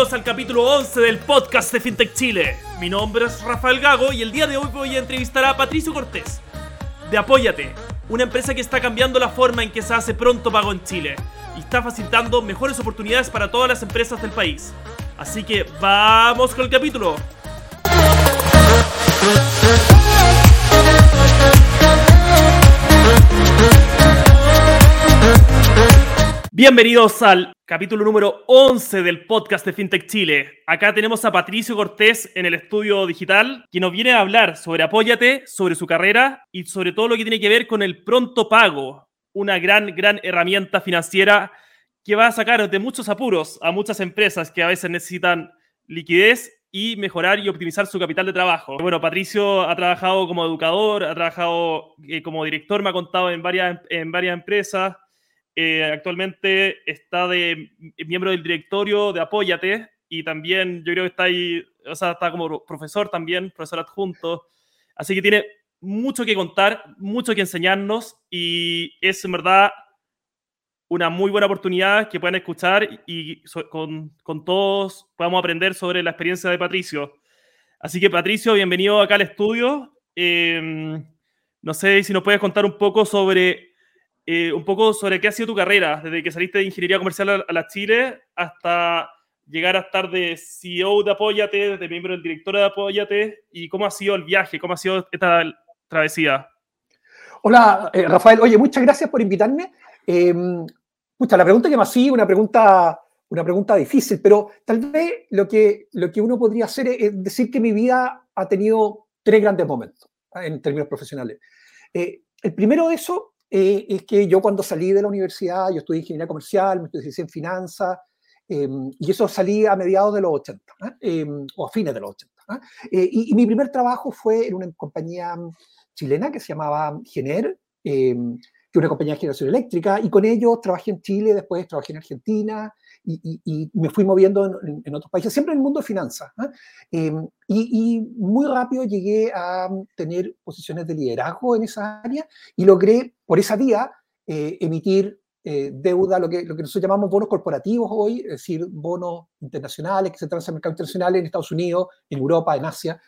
bienvenidos al capítulo 11 del podcast de FinTech Chile. Mi nombre es Rafael Gago y el día de hoy voy a entrevistar a Patricio Cortés de Apóyate, una empresa que está cambiando la forma en que se hace pronto pago en Chile y está facilitando mejores oportunidades para todas las empresas del país. Así que vamos con el capítulo. Bienvenidos al capítulo número 11 del podcast de FinTech Chile. Acá tenemos a Patricio Cortés en el estudio digital, que nos viene a hablar sobre Apóyate, sobre su carrera y sobre todo lo que tiene que ver con el pronto pago, una gran, gran herramienta financiera que va a sacar de muchos apuros a muchas empresas que a veces necesitan liquidez y mejorar y optimizar su capital de trabajo. Bueno, Patricio ha trabajado como educador, ha trabajado eh, como director, me ha contado en varias, en varias empresas eh, actualmente está de miembro del directorio de Apóyate y también yo creo que está ahí, o sea, está como profesor también, profesor adjunto. Así que tiene mucho que contar, mucho que enseñarnos y es en verdad una muy buena oportunidad que puedan escuchar y con, con, todos podamos aprender sobre la experiencia de Patricio. Así que Patricio, bienvenido acá al estudio. Em, no sé si nos puedes contar un poco sobre eh, un poco sobre qué ha sido tu carrera, desde que saliste de ingeniería comercial a, la Chile hasta llegar a estar de CEO de Apóyate, de miembro del director de Apóyate, y cómo ha sido el viaje, cómo ha sido esta travesía. Hola, eh, Rafael. Oye, muchas gracias por invitarme. Eh, la pregunta que me hacía, una pregunta, una pregunta difícil, pero tal vez lo que, lo que uno podría hacer es, decir que mi vida ha tenido tres grandes momentos en términos profesionales. Eh, el primero de eso eh, es que yo cuando salí de la universidad, yo estudié ingeniería comercial, me especialicé en finanzas, em, y eso salí a mediados de los 80, ¿ah? em, o a fines de los 80. ¿ah? Eh, y, mi primer trabajo fue en una compañía chilena que se llamaba Gener, em, que es una compañía de generación eléctrica, y con ellos trabajé en Chile, después trabajé en Argentina, y, me fui moviendo en, otros países, siempre en el mundo de finanzas. ¿ah? Em, y, muy rápido llegué a tener posiciones de liderazgo en esa área y logré, por esa vía, eh, emitir eh, deuda, lo que, lo que nosotros llamamos bonos corporativos hoy, es decir, bonos internacionales que se transan en el mercado internacional en Estados Unidos, en Europa, en Asia.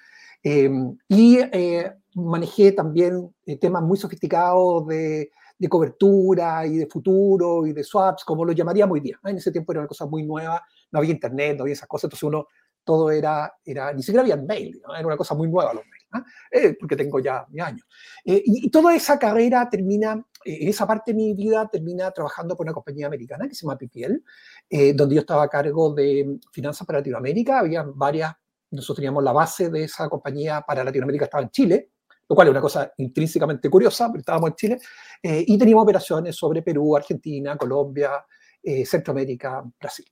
Em, y eh, manejé también temas muy sofisticados de de cobertura y de futuro y de swaps, como lo llamaría muy bien. En ese tiempo era una cosa muy nueva, no había internet, no había esas cosas, entonces uno, todo era, era ni siquiera había mail, era una cosa muy nueva los mails, eh, porque tengo ya mi años. Eh, y, toda esa carrera termina, eh, en esa parte de mi vida termina trabajando por una compañía americana que se llama PPL, donde yo estaba a cargo de finanzas para Latinoamérica, había varias, nosotros teníamos la base de esa compañía para Latinoamérica, estaba en Chile, lo cual es una cosa intrínsecamente curiosa, pero estábamos en Chile, eh, y teníamos operaciones sobre Perú, Argentina, Colombia, eh, Centroamérica, Brasil.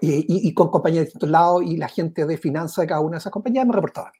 Y, con compañías de distintos lados y la gente de finanzas de cada una de esas compañías me reportaba.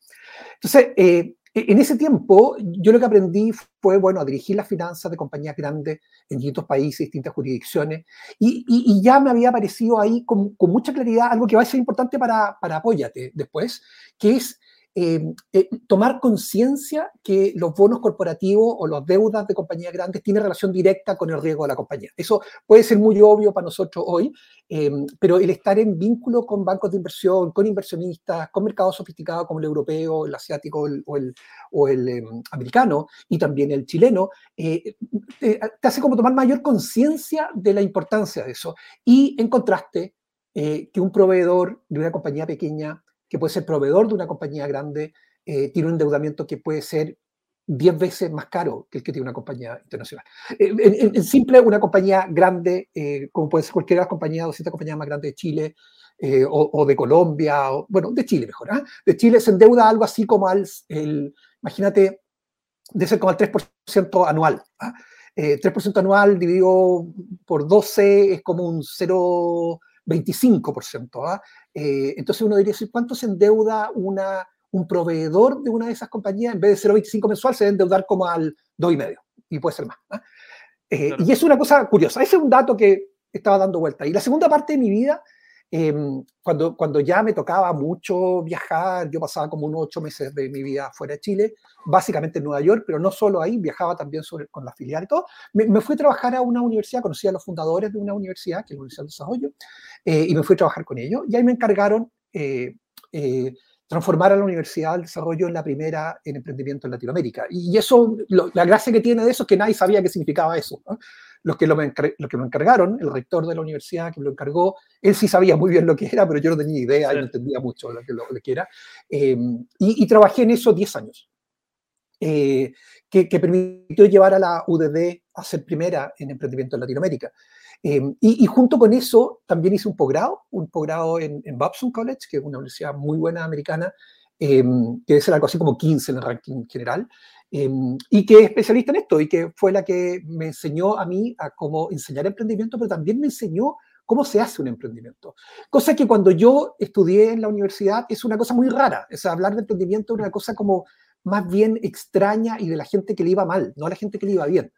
Entonces, eh, en ese tiempo, yo lo que aprendí fue, bueno, a dirigir las finanzas de compañías grandes en distintos países, distintas jurisdicciones, y, ya me había aparecido ahí con, con, mucha claridad algo que va a ser importante para, para Apóyate después, que es eh, eh, tomar conciencia que los bonos corporativos o las deudas de compañías grandes tienen relación directa con el riesgo de la compañía. Eso puede ser muy obvio para nosotros hoy, eh, pero el estar en vínculo con bancos de inversión, con inversionistas, con mercados sofisticados como el europeo, el asiático o el, o el em, americano y también el chileno, te hace como tomar mayor conciencia de la importancia de eso. Y en contraste, que un proveedor de una compañía pequeña que puede ser proveedor de una compañía grande, eh, tiene un endeudamiento que puede ser 10 veces más caro que el que tiene una compañía internacional. Eh, en, en, simple, una compañía grande, eh, como puede ser cualquiera de las compañías, compañías más grandes de Chile eh, o, o, de Colombia, o, bueno, de Chile mejor, ¿ah? de Chile se endeuda algo así como al, el, imagínate, de ser como al 3% anual. ¿ah? Eh, 3% anual dividido por 12 es como un 0, 25%. ¿ah? Eh, entonces uno diría, ¿cuánto se endeuda una, un proveedor de una de esas compañías? En vez de 0,25 mensual, se debe endeudar como al 2,5 y puede ser más. ¿ah? Eh, claro. Y es una cosa curiosa. Ese es un dato que estaba dando vuelta. Y la segunda parte de mi vida Em, cuando, cuando ya me tocaba mucho viajar, yo pasaba como unos ocho meses de mi vida fuera de Chile, básicamente en Nueva York, pero no solo ahí, viajaba también sobre, con la filial y todo. Me, fui a trabajar a una universidad, conocí a los fundadores de una universidad, que es la Universidad de Desarrollo, eh, y me fui a trabajar con ellos. Y ahí me encargaron eh, eh, transformar a la Universidad del Desarrollo en la primera en emprendimiento en Latinoamérica. Y eso, la gracia que tiene de eso es que nadie sabía qué significaba eso. Los, que lo me que me encargaron, el rector de la universidad que me lo encargó, él sí sabía muy bien lo que era, pero yo no tenía idea y no entendía mucho lo que, lo, que era. Em, y, trabajé en eso 10 años, eh, que, que, permitió llevar a la UDD a ser primera en emprendimiento en Latinoamérica. Em, y, junto con eso también hice un posgrado, un posgrado en, en Babson College, que es una universidad muy buena americana, em, que es algo así como 15 en el ranking general, em, y que es especialista en esto y que fue la que me enseñó a mí a cómo enseñar emprendimiento, pero también me enseñó cómo se hace un emprendimiento. Cosa que cuando yo estudié en la universidad es una cosa muy rara, es hablar de emprendimiento es una cosa como más bien extraña y de la gente que le iba mal, no a la gente que le iba bien.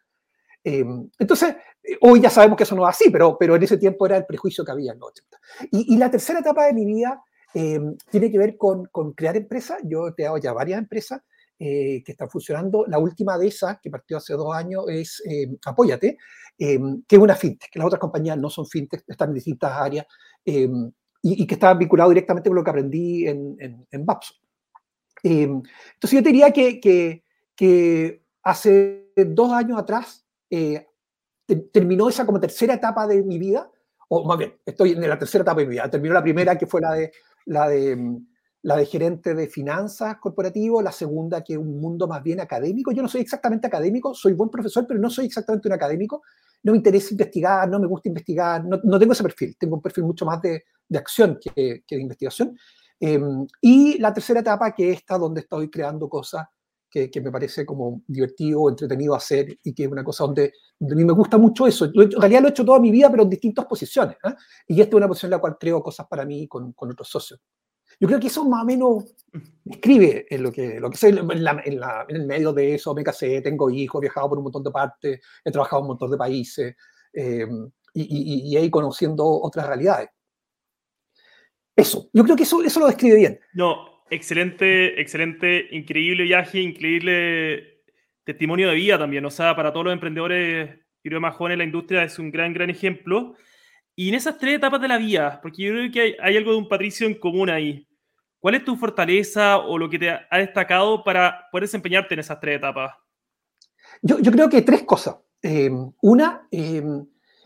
Em, entonces, eh, hoy ya sabemos que eso no es así, pero, pero en ese tiempo era el prejuicio que había en los 80. Y, la tercera etapa de mi vida em, tiene que ver con, con, crear empresas. Yo he creado ya varias empresas eh, que están funcionando. La última de esas, que partió hace dos años, es em, Apóyate, que es una fintech, que las otras compañías no son fintech, están en distintas áreas y, que está vinculado directamente con lo que aprendí en, en, en entonces yo diría que, hace dos años atrás eh, terminó esa como tercera etapa de mi vida, o más bien, estoy en la tercera etapa de mi vida. Terminó la primera, que fue la de, la de, mm, la de gerente de finanzas corporativo, la segunda, que es un mundo más bien académico. Yo no soy exactamente académico, soy buen profesor, pero no soy exactamente un académico. No me interesa investigar, no me gusta investigar, no, no tengo ese perfil, tengo un perfil mucho más de, de acción que, que, de investigación. Em, y la tercera etapa, que es esta donde estoy creando cosas que, me parece como divertido, entretenido hacer y que es una cosa donde, mí me gusta mucho eso. en realidad lo he hecho toda mi vida, pero en distintas posiciones. ¿eh? Y esta es una posición en la cual creo cosas para mí con, con otros socios. Yo creo que eso más o menos describe en lo que, lo que soy en, en, el medio de eso. Me casé, tengo hijos, he viajado por un montón de partes, he trabajado en un montón de países eh, y, y, y, conociendo otras realidades. Eso, yo creo que eso, eso lo describe bien. No, excelente, excelente, increíble viaje, increíble testimonio de vida también. O sea, para todos los emprendedores, creo más jóvenes, la industria es un gran, gran ejemplo. Y en esas tres etapas de la vida, porque yo creo que hay, algo de un Patricio en común ahí. ¿Cuál es tu fortaleza o lo que te ha destacado para poder desempeñarte en esas tres etapas? Yo, yo creo que tres cosas. Eh, una eh,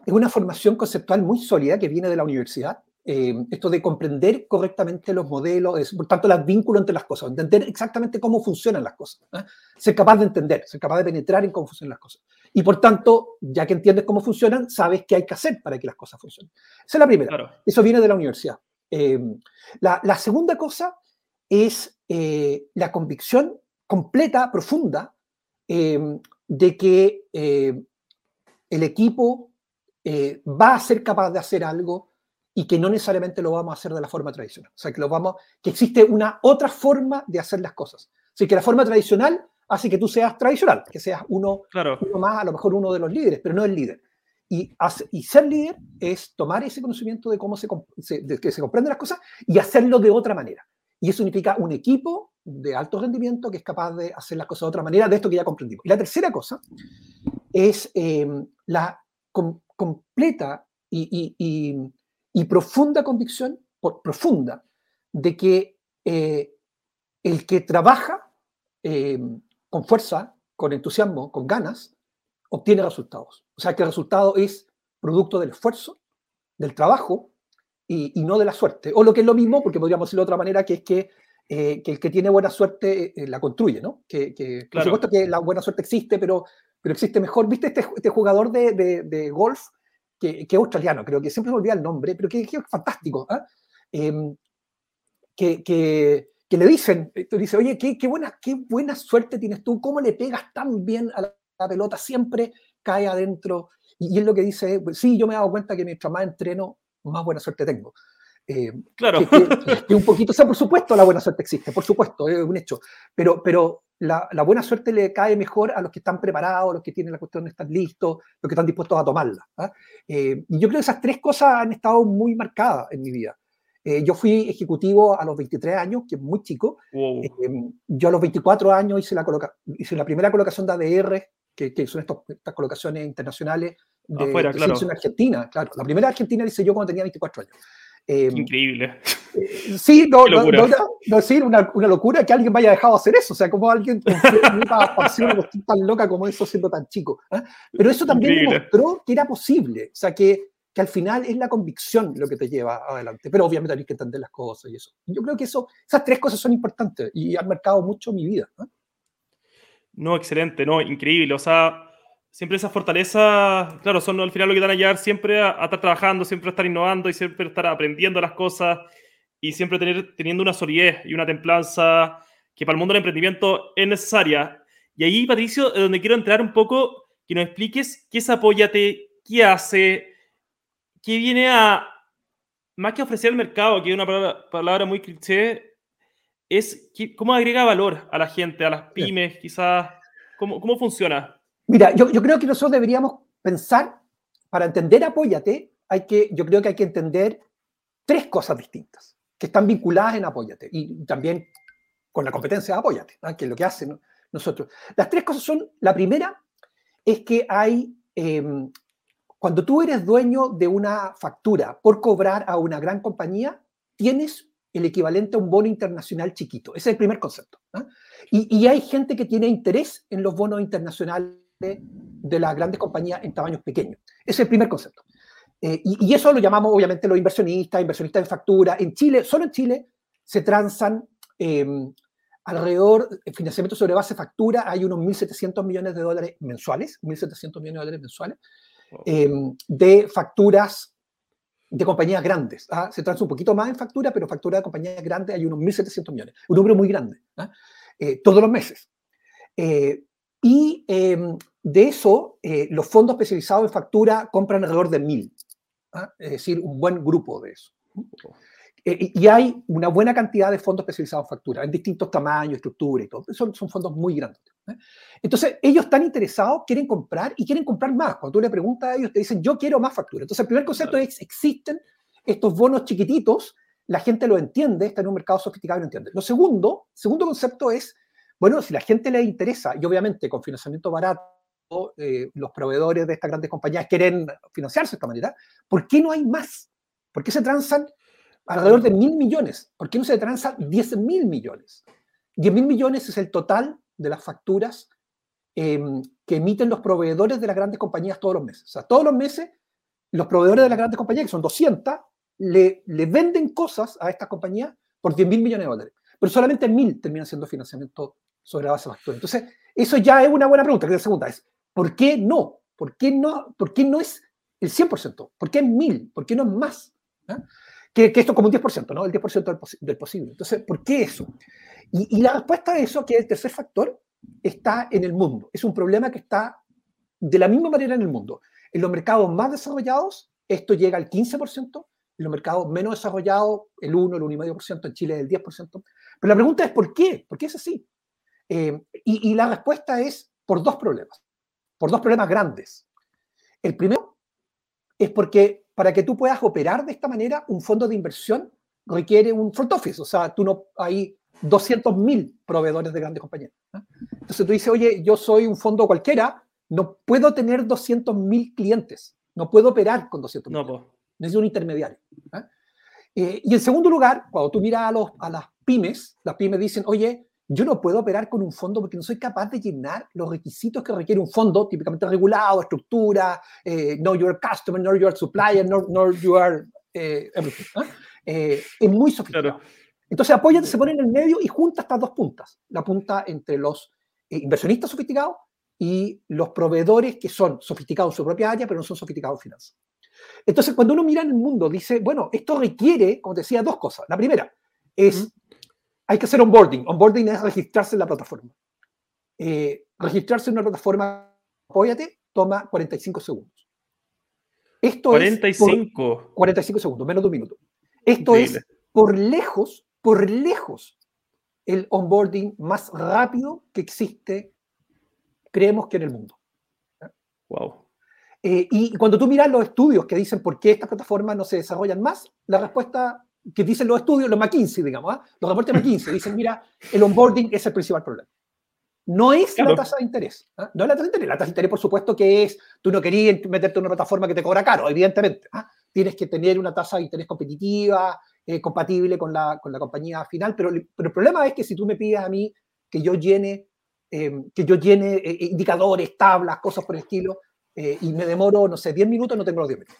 es una formación conceptual muy sólida que viene de la universidad. Eh, esto de comprender correctamente los modelos, por tanto, los vínculos entre las cosas, entender exactamente cómo funcionan las cosas, ¿eh? ser capaz de entender, ser capaz de penetrar en cómo funcionan las cosas. Y por tanto, ya que entiendes cómo funcionan, sabes qué hay que hacer para que las cosas funcionen. Esa es la primera. Eso viene de la universidad. Eh, la, la, segunda cosa es la convicción completa, profunda, de que el equipo va a ser capaz de hacer algo y que no necesariamente lo vamos a hacer de la forma tradicional. O sea, que, lo vamos, que existe una otra forma de hacer las cosas. Así que la forma tradicional hace que tú seas tradicional, que seas uno, claro. uno más, a lo mejor uno de los líderes, pero no el líder. Y, ser líder es tomar ese conocimiento de cómo se, de que se comprenden las cosas y hacerlo de otra manera. Y eso significa un equipo de alto rendimiento que es capaz de hacer las cosas de otra manera, de esto que ya comprendimos. Y la tercera cosa es eh, la completa y, profunda convicción, profunda, de que eh, el que trabaja eh, con fuerza, con entusiasmo, con ganas, obtiene resultados. O sea, que el resultado es producto del esfuerzo, del trabajo y, no de la suerte. O lo que es lo mismo, porque podríamos decirlo de otra manera, que es que, eh, el que tiene buena suerte la construye, ¿no? Que, Por supuesto que la buena suerte existe, pero, pero existe mejor. ¿Viste este, este jugador de, de golf que, es australiano, creo que siempre me olvida el nombre, pero que, es fantástico, ¿ah? em, que, que, le dicen, tú dices, oye, qué, qué, buena, qué buena suerte tienes tú, cómo le pegas tan bien a la, pelota, siempre cae adentro. Y, es lo que dice, pues, sí, yo me he dado cuenta que mientras más entreno, más buena suerte tengo. Em, claro. Que, un poquito, o sea, por supuesto la buena suerte existe, por supuesto, es un hecho, pero, pero la, buena suerte le cae mejor a los que están preparados, los que tienen la cuestión de estar listos, los que están dispuestos a tomarla. ¿ah? Eh, y yo creo que esas tres cosas han estado muy marcadas en mi vida. Eh, yo fui ejecutivo a los 23 años, que es muy chico. Eh, yo a los 24 años hice la, hice la primera colocación de ADR, que, que son estas colocaciones internacionales de, Afuera, claro. argentina. Claro, la primera argentina la hice yo cuando tenía 24 años. Increíble. Eh, sí, no, no, no, no, sí, una, una, locura que alguien me haya dejado hacer eso. O sea, como alguien con una pasión tan loca como eso siendo tan chico. ¿eh? Pero eso también demostró que era posible. O sea, que, que al final es la convicción lo que te lleva adelante. Pero obviamente hay que entender las cosas y eso. Yo creo que eso, esas tres cosas son importantes y han marcado mucho mi vida. No, no excelente, no, increíble. O sea, siempre esa fortaleza, claro, son al final lo que dan a llevar siempre a, estar trabajando, siempre a estar innovando y siempre estar aprendiendo las cosas y siempre tener, teniendo una solidez y una templanza que para el mundo del emprendimiento es necesaria. Y ahí, Patricio, donde quiero entrar un poco, que nos expliques qué es Apóyate, qué hace, qué viene a, más que ofrecer al mercado, que es una palabra, muy cliché, es cómo agrega valor a la gente, a las pymes, quizás, cómo, cómo funciona. Mira, yo, creo que nosotros deberíamos pensar, para entender Apóyate, hay que, yo creo que hay que entender tres cosas distintas que están vinculadas en Apóyate y también con la competencia de Apóyate, que es lo que hacen nosotros. Las tres cosas son, la primera es que hay, em, cuando tú eres dueño de una factura por cobrar a una gran compañía, tienes el equivalente a un bono internacional chiquito. Ese es el primer concepto. Y, y, hay gente que tiene interés en los bonos internacionales de las grandes compañías en tamaños pequeños. Ese es el primer concepto. Eh, y, eso lo llamamos obviamente los inversionistas, inversionistas en factura. En Chile, solo en Chile, se transan em, alrededor, de financiamiento sobre base factura, hay unos 1.700 millones de dólares mensuales, 1.700 millones de dólares mensuales, em, de facturas de compañías grandes. ¿ah? Se transa un poquito más en factura, pero factura de compañías grandes hay unos 1.700 millones, un número muy grande, ¿ah? eh, todos los meses. Eh, y em, de eso, eh, los fondos especializados en factura compran alrededor de mil, ¿ah? es decir, un buen grupo de eso. Eh, y hay una buena cantidad de fondos especializados en factura, en distintos tamaños, estructuras y todo. Son, son fondos muy grandes. ¿eh? Entonces, ellos están interesados, quieren comprar y quieren comprar más. Cuando tú le preguntas a ellos, te dicen, yo quiero más factura. Entonces, el primer concepto es, existen estos bonos chiquititos, la gente lo entiende, está en un mercado sofisticado y lo entiende. Lo segundo, segundo concepto es, bueno, si la gente le interesa, y obviamente con financiamiento barato, eh, los proveedores de estas grandes compañías quieren financiarse de esta manera, ¿por qué no hay más? ¿Por qué se transan alrededor de mil millones? ¿Por qué no se transan diez mil millones? Diez mil millones es el total de las facturas em, que emiten los proveedores de las grandes compañías todos los meses. O sea, todos los meses los proveedores de las grandes compañías, que son 200, le, venden cosas a estas compañías por 10 mil millones de dólares. Pero solamente mil terminan siendo financiamiento sobre la base de factura. Entonces, eso ya es una buena pregunta. La segunda es, ¿por qué no? ¿Por qué no, por qué no es el 100%? ¿Por qué es 1000? ¿Por qué no es más? ¿Ah? Que, esto es como un 10%, ¿no? El 10% del, posible. Entonces, ¿por qué eso? Y, y, la respuesta a eso, que es el tercer factor, está en el mundo. Es un problema que está de la misma manera en el mundo. En los mercados más desarrollados, esto llega al 15%, en los mercados menos desarrollados, el 1, el 1,5%, en Chile el 10%. Pero la pregunta es, ¿por qué? ¿Por qué es así? Eh, y, la respuesta es por dos problemas, por dos problemas grandes. El primero es porque para que tú puedas operar de esta manera, un fondo de inversión requiere un front office, o sea, tú no hay 200.000 proveedores de grandes compañías. Entonces tú dices, oye, yo soy un fondo cualquiera, no puedo tener 200.000 clientes, no puedo operar con 200.000. No, Necesito un intermediario. Eh, y en segundo lugar, cuando tú miras a, los, a las pymes, las pymes dicen, oye, yo no puedo operar con un fondo porque no soy capaz de llenar los requisitos que requiere un fondo típicamente regulado, estructura, eh, know your customer, know your supplier, know, know your eh, everything. Eh, es muy sofisticado. Entonces Apóyate se pone en el medio y junta estas dos puntas. La punta entre los inversionistas sofisticados y los proveedores que son sofisticados en su propia área, pero no son sofisticados en finanzas. Entonces, cuando uno mira en el mundo, dice, bueno, esto requiere, como te decía, dos cosas. La primera es hay que hacer onboarding. Onboarding es registrarse en la plataforma. Eh, registrarse en una plataforma, apóyate, toma 45 segundos. Esto 45. es 45 segundos, menos de un minuto. Esto es por lejos, por lejos, el onboarding más rápido que existe, creemos que en el mundo. Wow. Eh, y cuando tú miras los estudios que dicen por qué estas plataformas no se desarrollan más, la respuesta que dicen los estudios, los McKinsey, digamos, ¿ah? los reportes McKinsey, dicen, mira, el onboarding es el principal problema. No es la tasa de interés. ¿ah? No es la tasa de interés. La tasa de interés, por supuesto, que es, tú no querías meterte en una plataforma que te cobra caro, evidentemente. ¿ah? Tienes que tener una tasa de interés competitiva, eh, compatible con la, con la compañía final, pero, pero, el problema es que si tú me pides a mí que yo llene, em, que yo llene eh, indicadores, tablas, cosas por el estilo, eh, y me demoro, no sé, 10 minutos, no tengo los 10 minutos.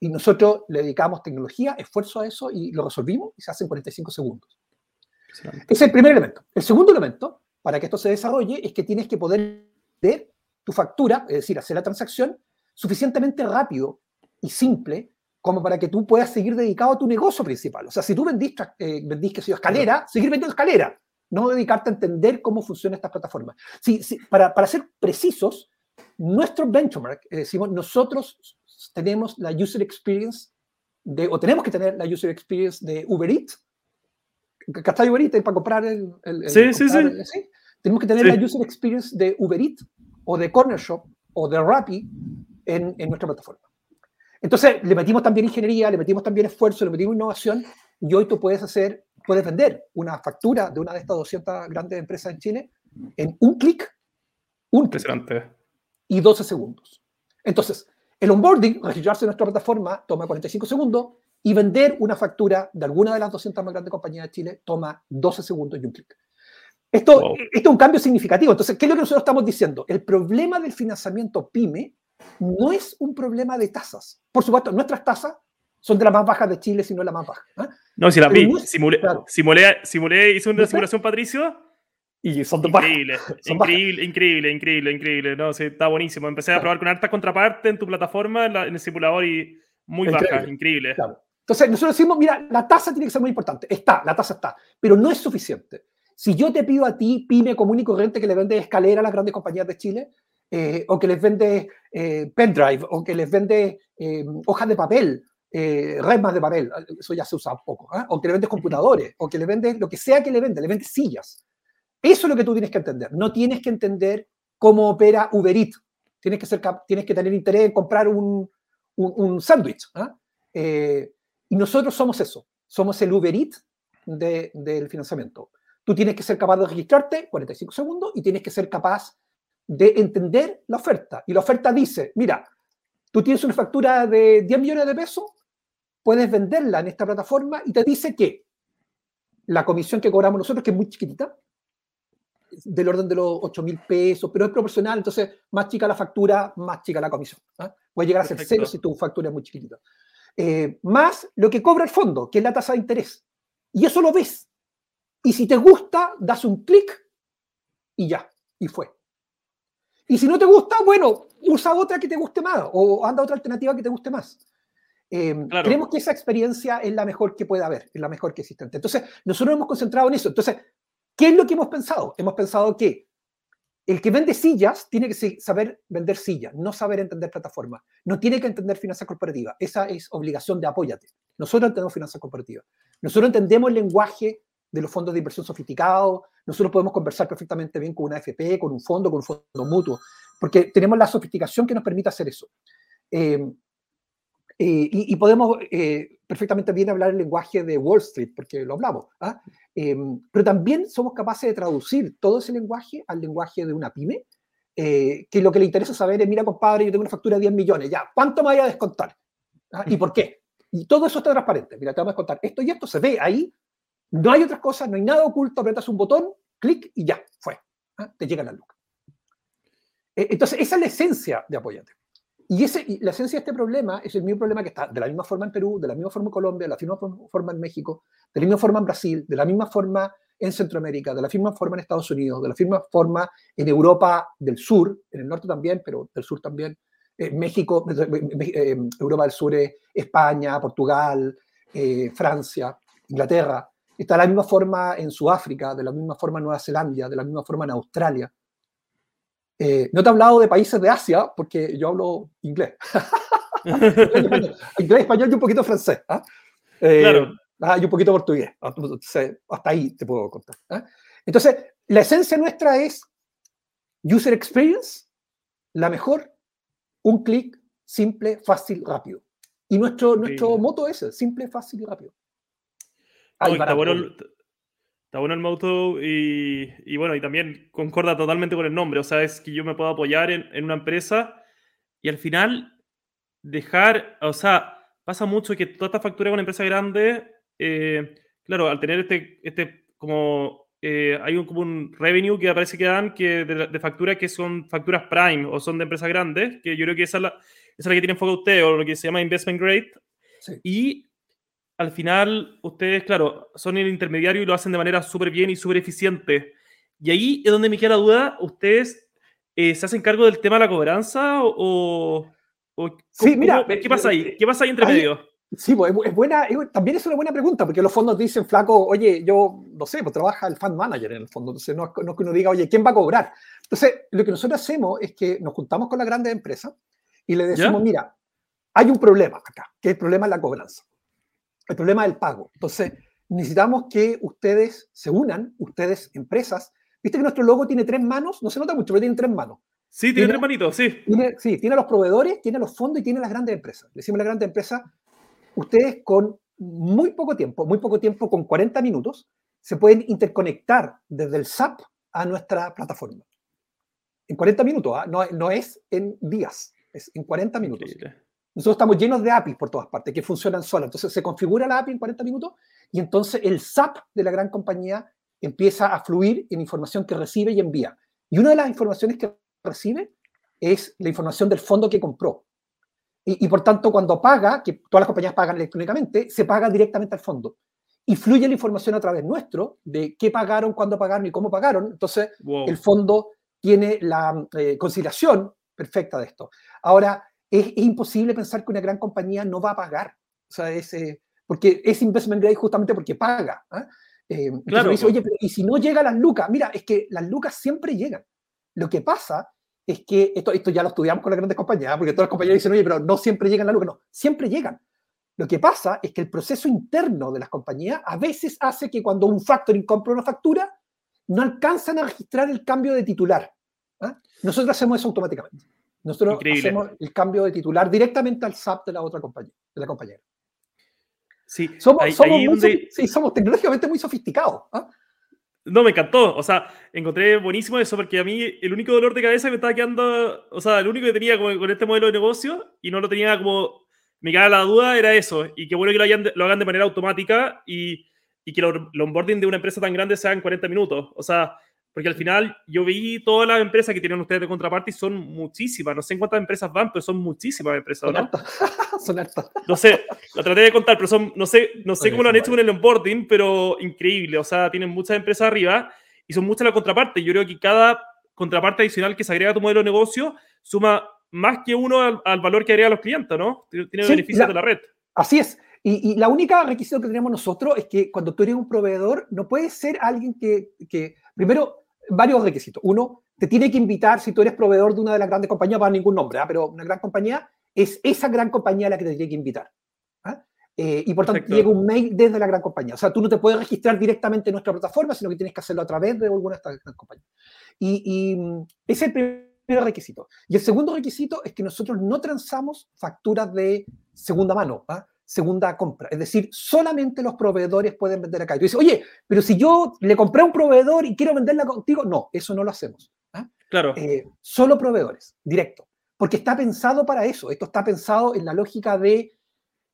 Y nosotros le dedicamos tecnología, esfuerzo a eso y lo resolvimos y se hace en 45 segundos. Ese es el primer elemento. El segundo elemento, para que esto se desarrolle, es que tienes que poder ver tu factura, es decir, hacer la transacción suficientemente rápido y simple como para que tú puedas seguir dedicado a tu negocio principal. O sea, si tú vendís, eh, vendís que escalera, seguir vendiendo escalera, no dedicarte a entender cómo funcionan estas plataformas. Sí, para, para, ser precisos, nuestro benchmark, eh, decimos, nosotros tenemos la user experience de, o tenemos que tener la user experience de Uber Eats, ¿cachai Uber Eats para comprar el... el, sí, sí, sí, Tenemos que tener la user experience de Uber Eats o de Corner Shop o de Rappi en, en nuestra plataforma. Entonces, le metimos también ingeniería, le metimos también esfuerzo, le metimos innovación y hoy tú puedes hacer, puedes vender una factura de una de estas 200 grandes empresas en Chile en un clic, un clic y 12 segundos. Entonces, el onboarding, registrarse en nuestra plataforma, toma 45 segundos y vender una factura de alguna de las 200 más grandes compañías de Chile toma 12 segundos y un clic. Esto, esto es un cambio significativo. Entonces, ¿qué es lo que nosotros estamos diciendo? El problema del financiamiento PYME no es un problema de tasas. Por supuesto, nuestras tasas son de las más bajas de Chile, si no la más baja. ¿eh? No, si la vi, simulé, simulé, hice una simulación, Patricio. Y son increíble, increíble, increíble, increíble, increíble, No, sí, está buenísimo. Empecé a probar con hartas contrapartes en tu plataforma, en, el simulador, y muy baja, increíble. Entonces, nosotros decimos, mira, la tasa tiene que ser muy importante. Está, la tasa está, pero no es suficiente. Si yo te pido a ti, pyme común y corriente, que le vende escalera a las grandes compañías de Chile, eh, o que les vende eh, pendrive, o que les vende eh, hojas de papel, eh, más de papel, eso ya se usa poco, o que le vendes computadores, o que le vendes lo que sea que le vende, le vendes sillas. Eso es lo que tú tienes que entender. No tienes que entender cómo opera Uber Eats. Tienes que, tener interés en comprar un, sándwich. y nosotros somos eso. Somos el Uber Eats del financiamiento. Tú tienes que ser capaz de registrarte 45 segundos y tienes que ser capaz de entender la oferta. Y la oferta dice, mira, tú tienes una factura de 10 millones de pesos, puedes venderla en esta plataforma y te dice que la comisión que cobramos nosotros, que es muy chiquitita, del orden de los 8 mil pesos, pero es proporcional, entonces más chica la factura, más chica la comisión. ¿ah? Puede llegar a ser cero si tu factura es muy chiquitita. Eh, más lo que cobra el fondo, que es la tasa de interés. Y eso lo ves. Y si te gusta, das un clic y ya, y fue. Y si no te gusta, bueno, usa otra que te guste más o anda otra alternativa que te guste más. Eh, creemos que esa experiencia es la mejor que puede haber, es la mejor que existe. Entonces, nosotros hemos concentrado en eso. Entonces, ¿qué es lo que hemos pensado? Hemos pensado que el que vende sillas tiene que saber vender sillas, no saber entender plataformas. No tiene que entender finanzas corporativas. Esa es obligación de apóyate. Nosotros entendemos finanzas corporativas. Nosotros entendemos el lenguaje de los fondos de inversión sofisticados. Nosotros podemos conversar perfectamente bien con una AFP, con un fondo, con un fondo mutuo, porque tenemos la sofisticación que nos permite hacer eso. Eh, eh, y, podemos eh, perfectamente bien hablar el lenguaje de Wall Street, porque lo hablamos. ¿ah? Pero también somos capaces de traducir todo ese lenguaje al lenguaje de una pyme, que lo que le interesa saber es, mira, compadre, yo tengo una factura de 10 millones, ya, ¿cuánto me voy a descontar? ¿Ah? ¿Y por qué? Y todo eso está transparente. Mira, te vamos a descontar esto y esto, se ve ahí no hay otras cosas, no hay nada oculto, apretas un botón, clic y ya, fue. ¿ah? Te llega la luz. Eh, entonces, esa es la esencia de Apóyate. Y, ese, la esencia de este problema es el mismo problema que está de la misma forma en Perú, de la misma forma en Colombia, de la misma forma en México, de la misma forma en Brasil, de la misma forma en Centroamérica, de la misma forma en Estados Unidos, de la misma forma en Europa del Sur, en el norte también, pero del sur también, eh, México, eh, Europa del Sur, España, Portugal, Francia, Inglaterra. Está de la misma forma en Sudáfrica, de la misma forma en Nueva Zelanda, de la misma forma en Australia. Eh, no te he hablado de países de Asia porque yo hablo inglés. inglés, español y un poquito francés. ¿ah? Eh, claro. ¿ah? y un poquito portugués. Ah, hasta ahí te puedo contar. Entonces, la esencia nuestra es user experience, la mejor, un clic, simple, fácil, rápido. Y nuestro, nuestro moto es simple, fácil y rápido. bueno, está, bueno, el moto y, y, bueno, y también concorda totalmente con el nombre. O sea, es que yo me puedo apoyar en, en una empresa y al final dejar, o sea, pasa mucho que toda esta factura con una empresa grande, eh, claro, al tener este, este como eh, hay un, como un revenue que aparece que dan que de, facturas que son facturas prime o son de empresas grandes, que yo creo que esa es la, esa es la que tiene enfoque usted o lo que se llama investment grade. Y al final, ustedes, claro, son el intermediario y lo hacen de manera súper bien y súper eficiente. Y ahí es donde me queda la duda, ¿ustedes eh, se hacen cargo del tema de la cobranza o, o sí, mira, ¿qué pasa ahí? ¿Qué pasa ahí entre medio? Sí, pues es buena, también es una buena pregunta, porque los fondos dicen, flaco, oye, yo no sé, pues trabaja el fund manager en el fondo, entonces no, no es que uno diga, oye, ¿quién va a cobrar? Entonces, lo que nosotros hacemos es que nos juntamos con la grandes empresa y le decimos, mira, hay un problema acá, que es el problema de la cobranza, el problema del pago. Entonces, necesitamos que ustedes se unan, ustedes, empresas. Viste que nuestro logo tiene tres manos, no se nota mucho, pero tiene tres manos. Sí, tiene, tres manitos, sí. sí, tiene los proveedores, tiene los fondos y tiene las grandes empresas. Le decimos a las grandes empresas, ustedes con muy poco tiempo, muy poco tiempo, con 40 minutos, se pueden interconectar desde el SAP a nuestra plataforma. En 40 minutos, ¿ah? no, no, es en días, es en 40 minutos. Nosotros estamos llenos de APIs por todas partes que funcionan solas. Entonces se configura la API en 40 minutos y entonces el SAP de la gran compañía empieza a fluir en información que recibe y envía. Y una de las informaciones que recibe es la información del fondo que compró. Y, por tanto, cuando paga, que todas las compañías pagan electrónicamente, se paga directamente al fondo. Y fluye la información a través nuestro de qué pagaron, cuándo pagaron y cómo pagaron. Entonces, el fondo tiene la eh, conciliación perfecta de esto. Ahora, es, imposible pensar que una gran compañía no va a pagar. O sea, es, eh, porque es investment grade justamente porque paga. ¿ah? Eh, claro. Dice, Oye, pero ¿y si no llega las lucas? Mira, es que las lucas siempre llegan. Lo que pasa es que esto, esto ya lo estudiamos con las grandes compañías, porque todas las compañías dicen, oye, pero no siempre llegan lo que no, siempre llegan. Lo que pasa es que el proceso interno de las compañías a veces hace que cuando un factoring compra una factura, no alcanzan a registrar el cambio de titular. ¿ah? Nosotros hacemos eso automáticamente. Nosotros hacemos el cambio de titular directamente al SAP de la otra compañía, de la compañera. Sí, somos, somos, sí, somos tecnológicamente muy sofisticados. ¿ah? No, me encantó. O sea, encontré buenísimo eso porque a mí el único dolor de cabeza que me estaba quedando, o sea, el único que tenía con, este modelo de negocio y no lo tenía como, me quedaba la duda era eso. Y qué bueno que lo, lo hagan de manera automática y, y que el onboarding de una empresa tan grande sea en 40 minutos. O sea, porque al final yo vi todas las empresas que tienen ustedes de contraparte y son muchísimas. No sé en cuántas empresas van, pero son muchísimas empresas. ¿no? son hartas. No sé, lo traté de contar, pero son, no sé, no sé cómo lo han hecho con el onboarding, pero increíble. O sea, tienen muchas empresas arriba y son muchas las contrapartes. Yo creo que cada contraparte adicional que se agrega a tu modelo de negocio suma más que uno al, valor que agrega a los clientes, ¿no? Tiene beneficios de la red. Así es. Y, la única requisito que tenemos nosotros es que cuando tú eres un proveedor, no puedes ser alguien que, que primero, varios requisitos. Uno, te tiene que invitar, si tú eres proveedor de una de las grandes compañías, para ningún nombre, ¿ah? pero una gran compañía, es esa gran compañía la que te tiene que invitar. ¿ah? Eh, y por tanto, llega un mail desde la gran compañía. O sea, tú no te puedes registrar directamente en nuestra plataforma, sino que tienes que hacerlo a través de alguna de estas grandes compañías. Y, y mm, ese es el primer requisito. Y el segundo requisito es que nosotros no transamos facturas de segunda mano. ¿ah? Segunda compra. Es decir, solamente los proveedores pueden vender acá. Y tú dices, oye, pero si yo le compré a un proveedor y quiero venderla contigo, no, eso no lo hacemos. ¿ah? Claro. Eh, solo proveedores, directo. Porque está pensado para eso. Esto está pensado en la lógica de.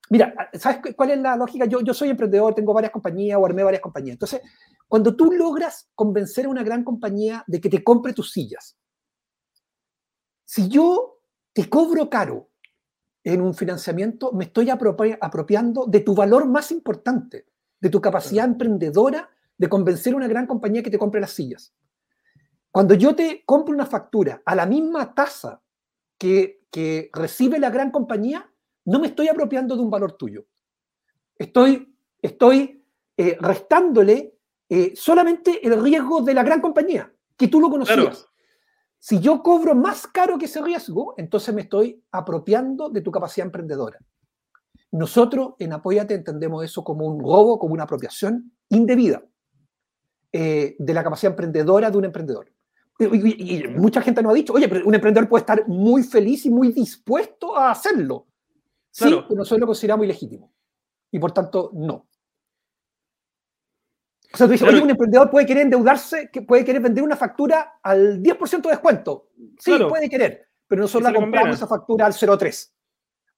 Mira, ¿sabes cuál es la lógica? Yo, yo soy emprendedor, tengo varias compañías o armé varias compañías. Entonces, cuando tú logras convencer a una gran compañía de que te compre tus sillas, si yo te cobro caro en un financiamiento, me estoy apropiando de tu valor más importante, de tu capacidad emprendedora de convencer a una gran compañía que te compre las sillas. Cuando yo te compro una factura a la misma tasa que, recibe la gran compañía, no me estoy apropiando de un valor tuyo. Estoy, estoy eh, restándole eh, solamente el riesgo de la gran compañía, que tú lo conocías. Si yo cobro más caro que ese riesgo, entonces me estoy apropiando de tu capacidad emprendedora. Nosotros en Apóyate entendemos eso como un robo, como una apropiación indebida eh, de la capacidad emprendedora de un emprendedor. Y, mucha gente nos ha dicho, oye, pero un emprendedor puede estar muy feliz y muy dispuesto a hacerlo. Sí, pero nosotros lo consideramos ilegítimo. Y por tanto, no. O sea, tú dices, oye, un emprendedor puede querer endeudarse, que puede querer vender una factura al 10% de descuento. Sí, puede querer, pero nosotros la compramos esa factura al 0,3.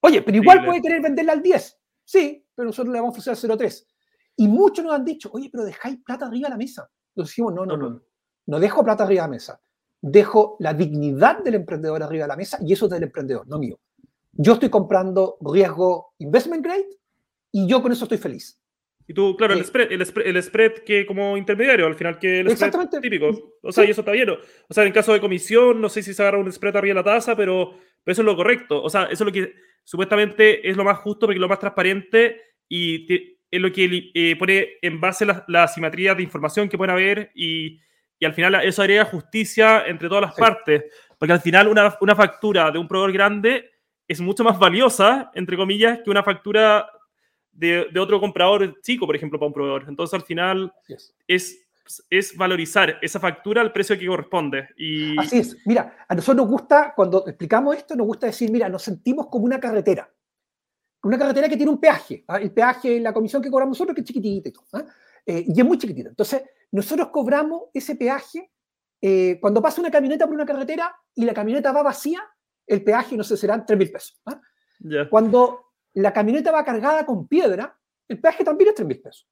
Oye, pero igual puede querer venderla al 10. Sí, pero nosotros le vamos a ofrecer al 0,3. Y muchos nos han dicho, oye, pero dejáis plata arriba de la mesa. Entonces decimos, no, no, no, no dejo plata arriba de la mesa. Dejo la dignidad del emprendedor arriba de la mesa y eso es del emprendedor, no mío. Yo estoy comprando riesgo investment grade y yo con eso estoy feliz. Y tú, claro, el, eh, spread, el, spread, que como intermediario, al final, que el spread típico. O sea, y eso está bien. O sea, en caso de comisión, no sé si se agarra un spread arriba de la tasa, pero, pero, eso es lo correcto. O sea, eso es lo que supuestamente es lo más justo porque es lo más transparente y es lo que eh, pone en base la, la simetría de información que pueden haber y, y, al final eso haría justicia entre todas las partes. Porque al final una, una factura de un proveedor grande es mucho más valiosa, entre comillas, que una factura de, otro comprador chico, por ejemplo, para un proveedor. Entonces, al final, es, es valorizar esa factura al precio que corresponde. Y... Así es. Mira, a nosotros nos gusta, cuando explicamos esto, nos gusta decir, mira, nos sentimos como una carretera. Una carretera que tiene un peaje. ¿ah? El peaje, la comisión que cobramos nosotros, que es chiquitita y todo. ¿ah? Eh, y es muy chiquitita. Entonces, nosotros cobramos ese peaje eh, cuando pasa una camioneta por una carretera y la camioneta va vacía, el peaje, no sé, serán 3 mil pesos. ¿ah? Cuando la camioneta va cargada con piedra, el peaje también es 3 mil pesos.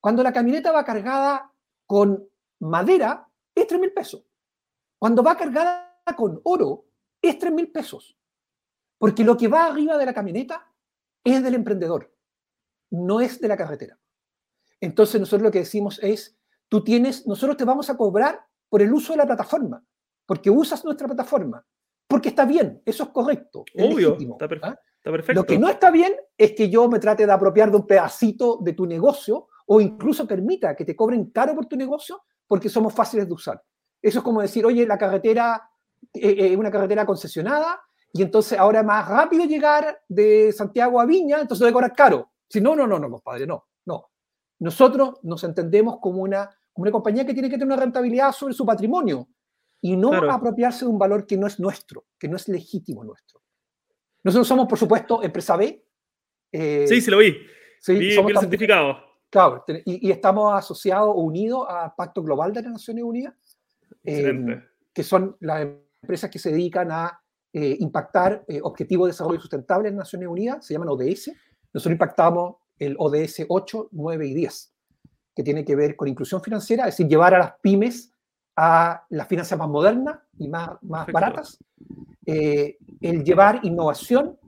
Cuando la camioneta va cargada con madera, es 3 mil pesos. Cuando va cargada con oro, es 3 mil pesos. Porque lo que va arriba de la camioneta es del emprendedor, no es de la carretera. Entonces nosotros lo que decimos es, tú tienes, nosotros te vamos a cobrar por el uso de la plataforma, porque usas nuestra plataforma, porque está bien, eso es correcto. Obvio, está, Lo que no está bien es que yo me trate de apropiar de un pedacito de tu negocio o incluso permita que te cobren caro por tu negocio porque somos fáciles de usar. Eso es como decir, oye, la carretera es eh, eh, una carretera concesionada y entonces ahora es más rápido llegar de Santiago a Viña, entonces voy a cobrar caro. Si no, no, no, no, compadre, no, no. Nosotros nos entendemos como una, como una compañía que tiene que tener una rentabilidad sobre su patrimonio y no apropiarse de un valor que no es nuestro, que no es legítimo nuestro. Nosotros somos, por supuesto, empresa B. Eh, sí, sí lo vi. Sí, vi, somos certificado. Claro, y, estamos asociados unidos a Pacto Global de las Naciones Unidas, eh, que son las empresas que se dedican a eh, impactar objetivos de desarrollo sustentable en Naciones Unidas, se llaman ODS. Nosotros impactamos el ODS 8, 9 y 10, que tiene que ver con inclusión financiera, es decir, llevar a las pymes a las finanzas más modernas y más, más baratas, eh, el llevar innovación,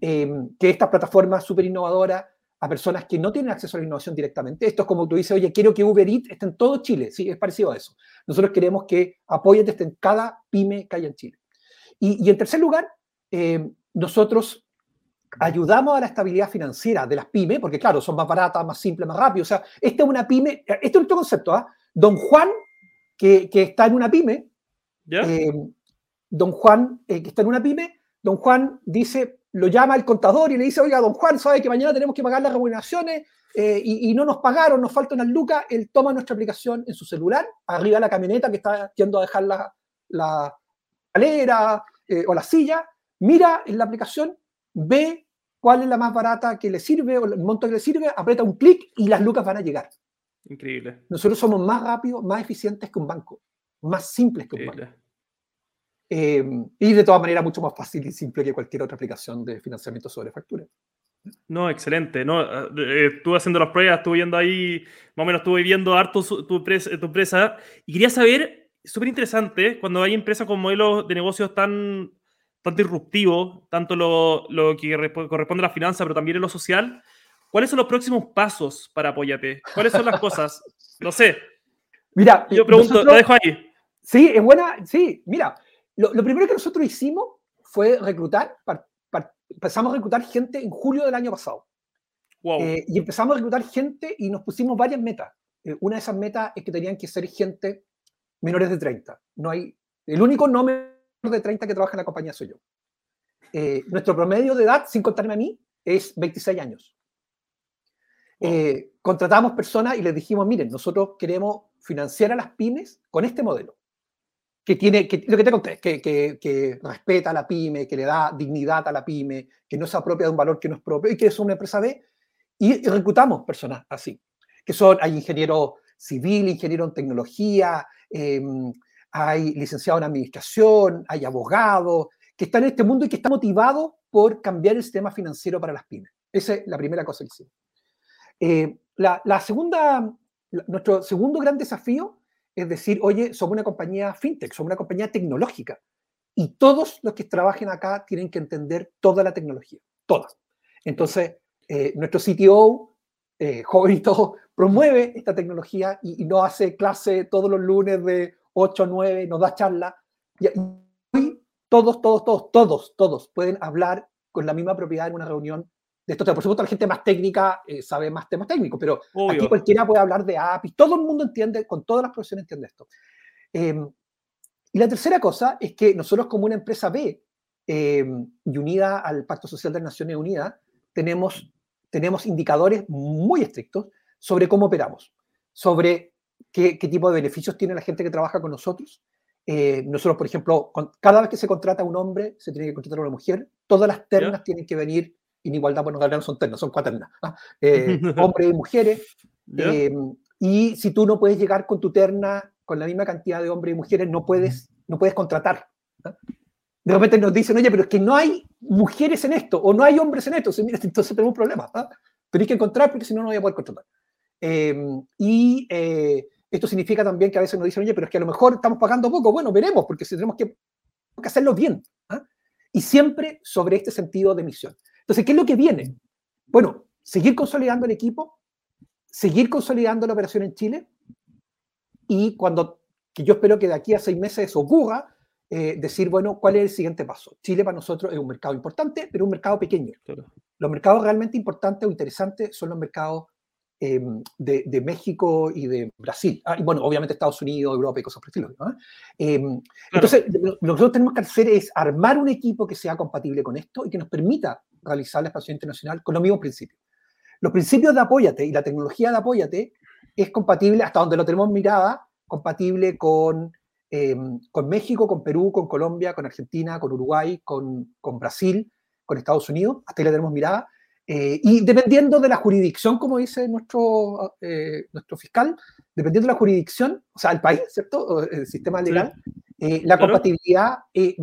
em, que esta plataforma súper innovadora a personas que no tienen acceso a la innovación directamente. Esto es como tú dices, oye, quiero que Uber Eats esté en todo Chile. Sí, es parecido a eso. Nosotros queremos que Apóyate esté en cada pyme que haya en Chile. Y, en tercer lugar, em, nosotros ayudamos a la estabilidad financiera de las pymes, porque claro, son más baratas, más simples, más rápidas. O sea, esta es una pyme, este es otro concepto, ¿ah? Don Juan, que, que, está en una pyme, em, don Juan, eh, que está en una pyme, don Juan dice, lo llama el contador y le dice, oiga, don Juan, sabe que mañana tenemos que pagar las remuneraciones eh, y, no nos pagaron, nos falta unas lucas, él toma nuestra aplicación en su celular, arriba de la camioneta que está yendo a dejar la, la escalera eh, o la silla, mira en la aplicación, ve cuál es la más barata que le sirve o el monto que le sirve, aprieta un clic y las lucas van a llegar. Increíble. Nosotros somos más rápidos, más eficientes que un banco, más simples que un banco. Eh, y de todas maneras mucho más fácil y simple que cualquier otra aplicación de financiamiento sobre factura. No, excelente. No, eh, estuve haciendo las pruebas, estuve viendo ahí, más o menos estuve viendo harto tu, empresa, tu empresa y quería saber, súper interesante, cuando hay empresas con modelos de negocios tan, tan disruptivos, tanto lo, lo que corresponde a la finanza, pero también en lo social, ¿cuáles son los próximos pasos para Apóyate? ¿Cuáles son las cosas? No sé. Mira, yo pregunto, la dejo ahí. Sí, es buena, sí, mira, lo, primero que nosotros hicimos fue reclutar, empezamos a reclutar gente en julio del año pasado. Eh, y empezamos a reclutar gente y nos pusimos varias metas. Eh, una de esas metas es que tenían que ser gente menores de 30. No hay, el único no menor de 30 que trabaja en la compañía soy yo. Eh, nuestro promedio de edad, sin contarme a mí, es 26 años. Eh, contratamos personas y les dijimos, miren, nosotros queremos financiar a las pymes con este modelo, que tiene, que, lo que te conté, que, que, respeta a la pyme, que le da dignidad a la pyme, que no se apropia de un valor que no es propio y que es una empresa B, y, reclutamos personas así, que son, hay ingeniero civil, ingeniero en tecnología, em, hay licenciado en administración, hay abogados, que están en este mundo y que están motivados por cambiar el sistema financiero para las pymes. Esa es la primera cosa que hicimos. Eh, la, segunda, nuestro segundo gran desafío es decir, oye, somos una compañía fintech, somos una compañía tecnológica. Y todos los que trabajen acá tienen que entender toda la tecnología, toda. Entonces, eh, nuestro CTO, eh, joven y todo, promueve esta tecnología y, no hace clase todos los lunes de 8 a 9, nos da charla. Y, y todos, todos, todos, todos, todos pueden hablar con la misma propiedad en una reunión de esto. Por supuesto, la gente más técnica eh, sabe más temas técnicos, pero aquí cualquiera puede hablar de APIs. Todo el mundo entiende, con todas las profesiones entiende esto. Em, y la tercera cosa es que nosotros como una empresa B em, y unida al Pacto Social de las Naciones Unidas, tenemos, tenemos indicadores muy estrictos sobre cómo operamos, sobre qué, qué tipo de beneficios tiene la gente que trabaja con nosotros, eh, nosotros, por ejemplo, cada vez que se contrata a un hombre, se tiene que contratar a una mujer. Todas las ternas tienen que venir igualdad, bueno, no son ternas, son cuaternas, ¿ah? eh, hombres y mujeres. Eh, y si tú no puedes llegar con tu terna con la misma cantidad de hombres y mujeres, no puedes, no puedes contratar. ¿ah? De repente nos dicen, oye, pero es que no hay mujeres en esto, o no hay hombres en esto. Entonces, entonces tenemos un problema. ¿ah? Tenéis que encontrar porque si no, no voy a poder contratar. Em, y eh, esto significa también que a veces nos dicen, oye, pero es que a lo mejor estamos pagando poco. Bueno, veremos, porque si tenemos que, que hacerlo bien. Y siempre sobre este sentido de misión. Entonces, ¿qué es lo que viene? Bueno, seguir consolidando el equipo, seguir consolidando la operación en Chile y cuando, que yo espero que de aquí a seis meses ocurra, eh, decir, bueno, ¿cuál es el siguiente paso? Chile para nosotros es un mercado importante, pero un mercado pequeño. Los mercados realmente importantes o interesantes son los mercados em, de, México y de Brasil. Ah, y bueno, obviamente Estados Unidos, Europa y cosas por el estilo. Em, entonces, lo que nosotros tenemos que hacer es armar un equipo que sea compatible con esto y que nos permita realizar la expansión internacional con los mismos principios. Los principios de Apóyate y la tecnología de Apóyate es compatible, hasta donde lo tenemos mirada, compatible con, em, con México, con Perú, con Colombia, con Argentina, con Uruguay, con, con Brasil, con Estados Unidos, hasta ahí la tenemos mirada. Eh, y dependiendo de la jurisdicción, como dice nuestro, eh, nuestro fiscal, dependiendo de la jurisdicción, o sea, el país, ¿cierto? El sistema legal, eh, la compatibilidad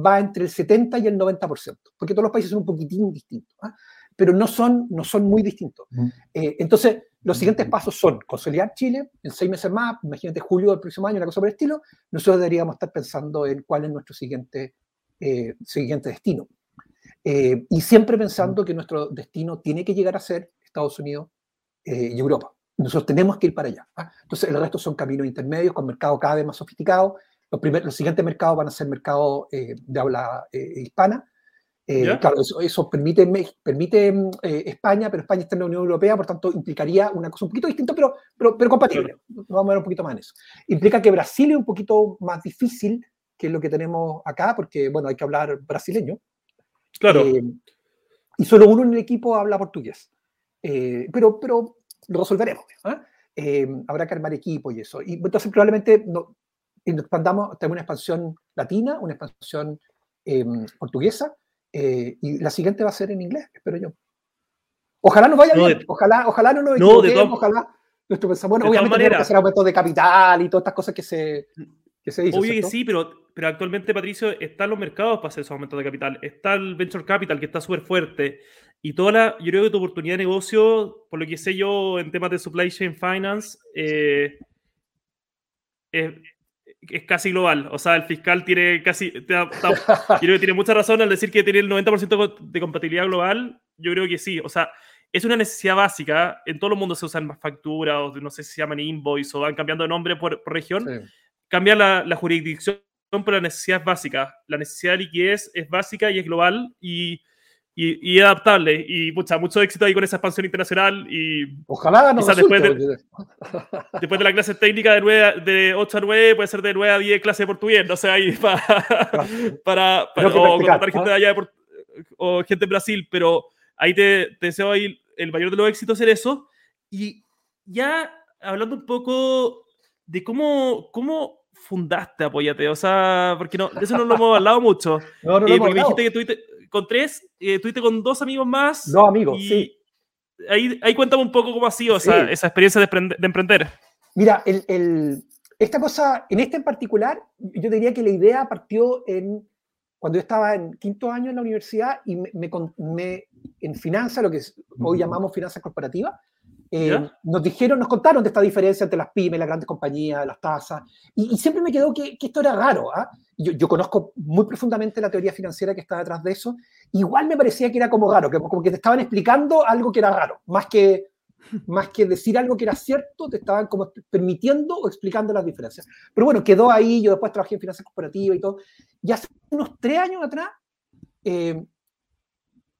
va entre el 70 y el 90%, porque todos los países son un poquitín distintos, ¿ah? pero no son, no son muy distintos. entonces, los siguientes pasos son consolidar Chile en seis meses más, imagínate julio del próximo año, una cosa por el estilo, nosotros deberíamos estar pensando en cuál es nuestro siguiente, siguiente destino. Eh, y siempre pensando que nuestro destino tiene que llegar a ser Estados Unidos eh, y Europa. Nosotros tenemos que ir para allá. ¿ah? Entonces, el resto son caminos intermedios con mercados cada vez más sofisticados. Los, los siguientes mercados van a ser mercados eh, de habla hispana. Claro, eso, permite, permite España, pero España está en la Unión Europea, por tanto, implicaría una cosa un poquito distinta, pero, pero, pero compatible. Vamos a ver un poquito más en eso. Implica que Brasil es un poquito más difícil que lo que tenemos acá, porque, bueno, hay que hablar brasileño. Claro. Eh, y solo uno en el equipo habla portugués. Eh, pero, pero lo resolveremos. ¿ah? ¿eh? habrá que armar equipo y eso. Y entonces probablemente no, expandamos, tenemos una expansión latina, una expansión em, portuguesa, y la siguiente va a ser en inglés, espero yo. Ojalá nos vaya bien, ojalá, ojalá no nos equivoquemos, ojalá nuestro pensamiento, bueno, obviamente tenemos que hacer aumentos de capital y todas estas cosas que se, que se Obvio que sí, pero pero actualmente, Patricio, están los mercados para hacer esos aumentos de capital. Está el venture capital, que está súper fuerte. Y toda la, yo creo que tu oportunidad de negocio, por lo que sé yo en temas de supply chain finance, eh, es, casi global. O sea, el fiscal tiene casi, yo creo que tiene mucha razón al decir que tiene el 90% de compatibilidad global. Yo creo que sí. O sea, es una necesidad básica. En todo el mundo se usan más facturas, o no sé si se llaman invoice, o van cambiando de nombre por, región. Cambia la, la jurisdicción pero la necesidad es básica. La necesidad de liquidez es básica y es global y, y, adaptable. Y mucha, mucho éxito ahí con esa expansión internacional. Y Ojalá no después, de, después de la clase técnica de, 9, de 8 a 9, puede ser de 9 a 10 clase de portugués. No sé, ahí para, para, para o contratar gente de allá o gente de Brasil. Pero, ahí te, te deseo ahí el mayor de los éxitos en eso. Y ya hablando un poco de cómo, cómo fundaste Apóyate, o sea, porque no, de eso no lo hemos hablado mucho. No, no, eh, porque me dijiste que tuviste con tres, eh, tuviste con dos amigos más. Dos amigos, sí. Ahí, ahí cuéntame un poco cómo ha sido esa, esa, experiencia de, de emprender. Mira, el, el, esta cosa, en este en particular, yo diría que la idea partió en cuando yo estaba en quinto año en la universidad y me, me, en finanzas, lo que hoy llamamos finanzas corporativas, eh, nos dijeron, nos contaron de esta diferencia entre las pymes, las grandes compañías, las tasas, y, siempre me quedó que, esto era raro. ¿ah? Yo, yo, conozco muy profundamente la teoría financiera que está detrás de eso, igual me parecía que era como raro, que, como que te estaban explicando algo que era raro, más que, más que decir algo que era cierto, te estaban como permitiendo o explicando las diferencias. Pero bueno, quedó ahí, yo después trabajé en finanzas corporativas y todo, y hace unos tres años atrás, eh,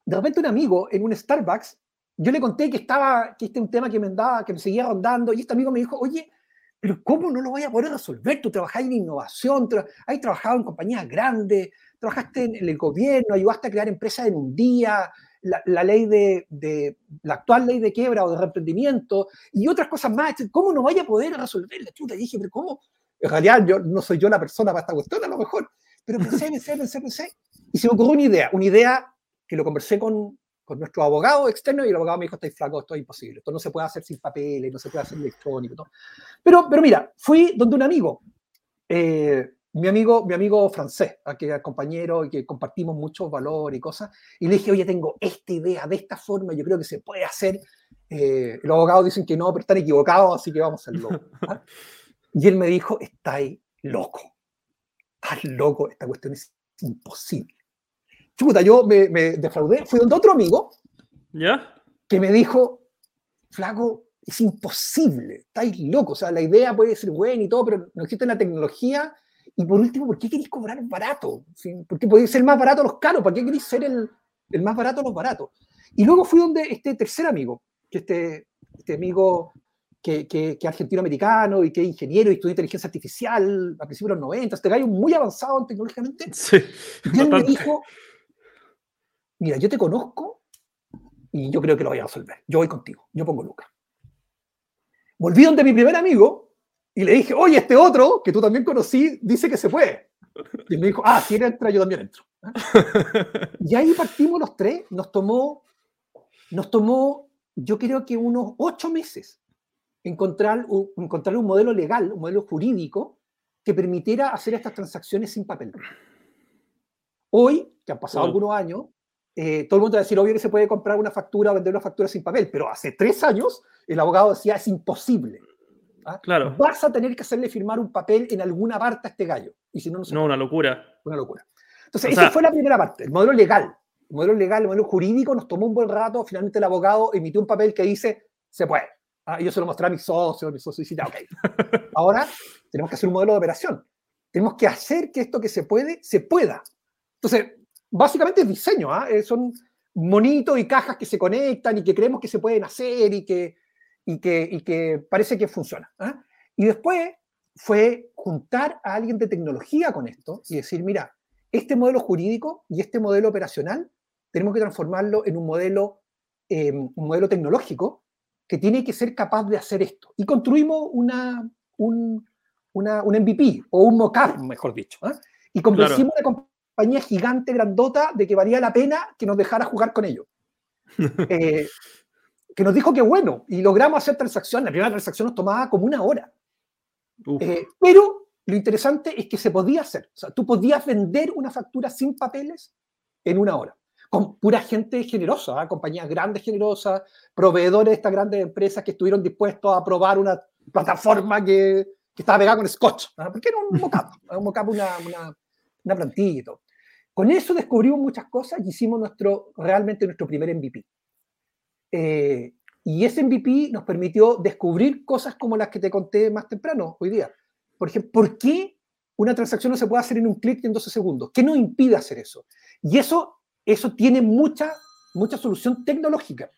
de repente un amigo en un Starbucks yo le conté que estaba, que este es un tema que me andaba, que me seguía rondando, y este amigo me dijo, oye, pero ¿cómo no lo voy a poder resolver? Tú trabajas en innovación, has trabajado en compañías grandes, trabajaste en el gobierno, ayudaste a crear empresas en un día, la, ley de, de, la actual ley de quiebra o de reemprendimiento y otras cosas más. ¿Cómo no vaya a poder resolver la chuta? Y dije, pero ¿cómo? En realidad yo no soy yo la persona para esta cuestión, a lo mejor. Pero pensé, pensé, pensé, pensé. Y se me ocurrió una idea, una idea que lo conversé con, con nuestro abogado externo y el abogado me dijo, estáis flaco, esto es imposible, esto no se puede hacer sin papeles, no se puede hacer electrónico. Pero, pero mira, fui donde un amigo, eh, mi amigo, mi amigo francés, que es compañero y que compartimos muchos valores y cosas, y le dije, oye, tengo esta idea de esta forma, yo creo que se puede hacer. Eh, los abogados dicen que no, pero están equivocados, así que vamos a hacerlo. ¿ah? Y él me dijo, estáis loco, estás loco, esta cuestión es imposible chuta, yo me, defraudé, fui donde otro amigo, ¿ya? Que me dijo, flaco, es imposible, estáis locos, o sea, la idea puede ser buena y todo, pero no existe la tecnología. Y por último, ¿por qué queréis cobrar barato? ¿Por qué podéis ser más barato los caros? ¿Para qué queréis ser el, el más barato los baratos? Y luego fui donde este tercer amigo, que este, este amigo que, que, que argentino-americano y que es ingeniero y estudia inteligencia artificial a principios de los 90, este gallo muy avanzado tecnológicamente. Sí, y él me dijo, mira, yo te conozco y yo creo que lo voy a resolver. Yo voy contigo, yo pongo Lucas. Volví donde mi primer amigo y le dije, oye, este otro, que tú también conocí, dice que se puede. Y me dijo, ah, si él entra, yo también entro. Y ahí partimos los tres, nos tomó, nos tomó, yo creo que unos ocho meses encontrar un, encontrar un modelo legal, un modelo jurídico que permitiera hacer estas transacciones sin papel. Hoy, que han pasado algunos años, eh, todo el mundo va a decir, obvio que se puede comprar una factura o vender una factura sin papel, pero hace tres años el abogado decía, es imposible. ¿ah? Claro. Vas a tener que hacerle firmar un papel en alguna parte a este gallo. Y si no, no, no una locura. Una locura. Entonces, esa fue la primera parte, el modelo legal. El modelo legal, el modelo jurídico nos tomó un buen rato. Finalmente el abogado emitió un papel que dice, se puede. ¿ah? Y yo se lo mostré a mis socios, mis socios y ok. Ahora tenemos que hacer un modelo de operación. Tenemos que hacer que esto que se puede, se pueda. Entonces, básicamente es diseño, ¿ah? eh, son monitos y cajas que se conectan y que creemos que se pueden hacer y que, y que, y que parece que funciona. ¿ah? Y después fue juntar a alguien de tecnología con esto y decir, mira, este modelo jurídico y este modelo operacional tenemos que transformarlo en un modelo, em, un modelo tecnológico que tiene que ser capaz de hacer esto. Y construimos una, un, una, un MVP o un mock-up, mejor dicho. ¿ah? Y convencimos claro compañía gigante, grandota, de que valía la pena que nos dejara jugar con ellos. Eh, que nos dijo que bueno, y logramos hacer transacciones. La primera transacción nos tomaba como una hora. Eh, pero lo interesante es que se podía hacer. O sea, tú podías vender una factura sin papeles en una hora. Con pura gente generosa, ¿eh? compañías grandes generosas, proveedores de estas grandes empresas que estuvieron dispuestos a probar una plataforma que, que estaba pegada con scotch. Porque era un mockup, un mockup, una, una, una plantilla y todo. Con eso descubrimos muchas cosas y hicimos nuestro, realmente nuestro primer MVP. Eh, y ese MVP nos permitió descubrir cosas como las que te conté más temprano hoy día. Por ejemplo, ¿por qué una transacción no se puede hacer en un clic en 12 segundos? ¿Qué nos impide hacer eso? Y eso, eso tiene mucha, mucha solución tecnológica.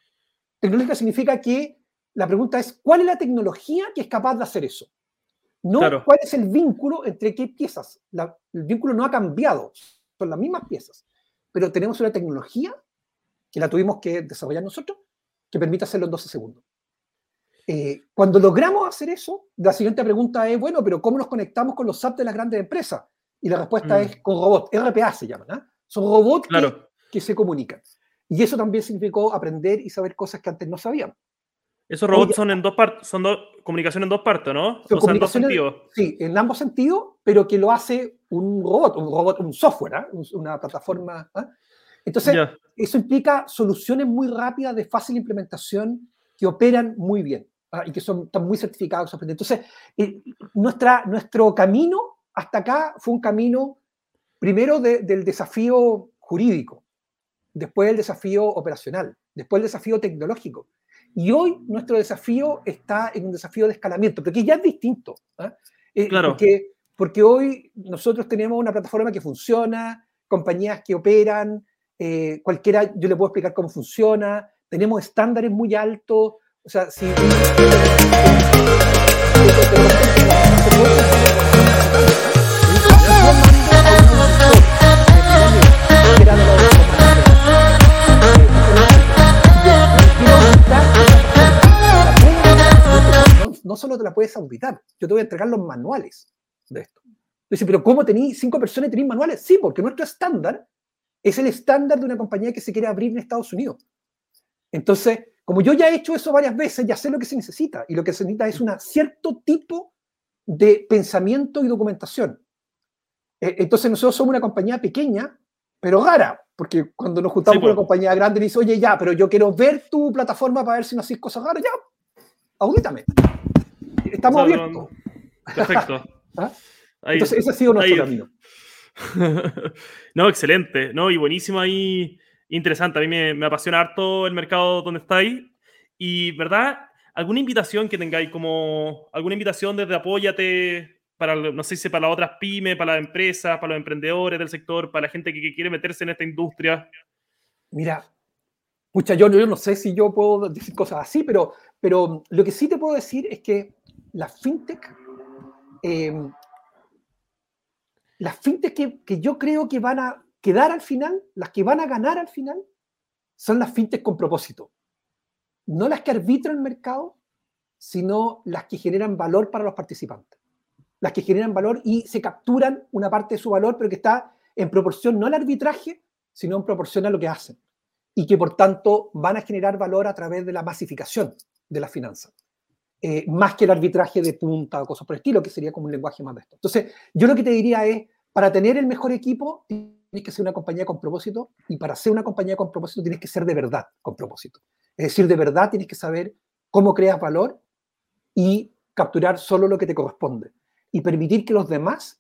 Tecnológica significa que la pregunta es, ¿cuál es la tecnología que es capaz de hacer eso? No cuál es el vínculo entre qué piezas. el vínculo no ha cambiado, son las mismas piezas, pero tenemos una tecnología que la tuvimos que desarrollar nosotros, que permite hacerlo en 12 segundos. Eh, cuando logramos hacer eso, la siguiente pregunta es, bueno, pero ¿cómo nos conectamos con los SAP de las grandes empresas? Y la respuesta mm. es con robots, RPA se llaman, ¿ah? Son robots que, se comunican. Y eso también significó aprender y saber cosas que antes no sabíamos. Esos robots son en dos partes, son dos comunicación en dos partes, ¿no? o sea, en dos sentidos. Sí, en ambos sentidos, pero que lo hace un robot, un robot, un software, ¿ah? una plataforma. ¿ah? Entonces, eso implica soluciones muy rápidas de fácil implementación que operan muy bien ¿ah? y que son están muy certificados. Entonces, eh, nuestra, nuestro camino hasta acá fue un camino primero del desafío jurídico, después el desafío operacional, después el desafío tecnológico. Y hoy nuestro desafío está en un desafío de escalamiento, porque ya es distinto. Eh, claro. Porque, porque, hoy nosotros tenemos una plataforma que funciona, compañías que operan, eh, cualquiera, yo le puedo explicar cómo funciona, tenemos estándares muy altos, o sea, si... no solo te la puedes auditar, yo te voy a entregar los manuales de esto. Dice, pero ¿cómo tenéis cinco personas y tenéis manuales? Sí, porque nuestro estándar es el estándar de una compañía que se quiere abrir en Estados Unidos. Entonces, como yo ya he hecho eso varias veces, ya sé lo que se necesita. Y lo que se necesita es un cierto tipo de pensamiento y documentación. Eh, entonces, nosotros somos una compañía pequeña, pero rara, porque cuando nos juntamos con una compañía grande, dice, oye, ya, pero yo quiero ver tu plataforma para ver si no haces cosas raras, ya, audítame. Estamos abiertos. Perfecto. ¿Ah? Entonces, ese ha sido nuestro camino. no, excelente. No, y buenísimo ahí. Interesante. A mí me, apasiona harto el mercado donde estáis. Y, ¿verdad? ¿Alguna invitación que tengáis como alguna invitación desde Apóyate para, no sé si para las otras pymes, para las empresas, para los emprendedores del sector, para la gente que, quiere meterse en esta industria? Mira, mucha yo, yo no sé si yo puedo decir cosas así, pero, pero lo que sí te puedo decir es que las fintech, eh, las fintech que, yo creo que van a quedar al final, las que van a ganar al final, son las fintech con propósito. No las que arbitran el mercado, sino las que generan valor para los participantes. Las que generan valor y se capturan una parte de su valor, pero que está en proporción no al arbitraje, sino en proporción a lo que hacen. Y que por tanto van a generar valor a través de la masificación de las finanzas. Eh, más que el arbitraje de punta o cosas por el estilo, que sería como un lenguaje más de esto. Entonces, yo lo que te diría es, para tener el mejor equipo, tienes que ser una compañía con propósito, y para ser una compañía con propósito tienes que ser de verdad con propósito. Es decir, de verdad tienes que saber cómo creas valor y capturar solo lo que te corresponde, y permitir que los demás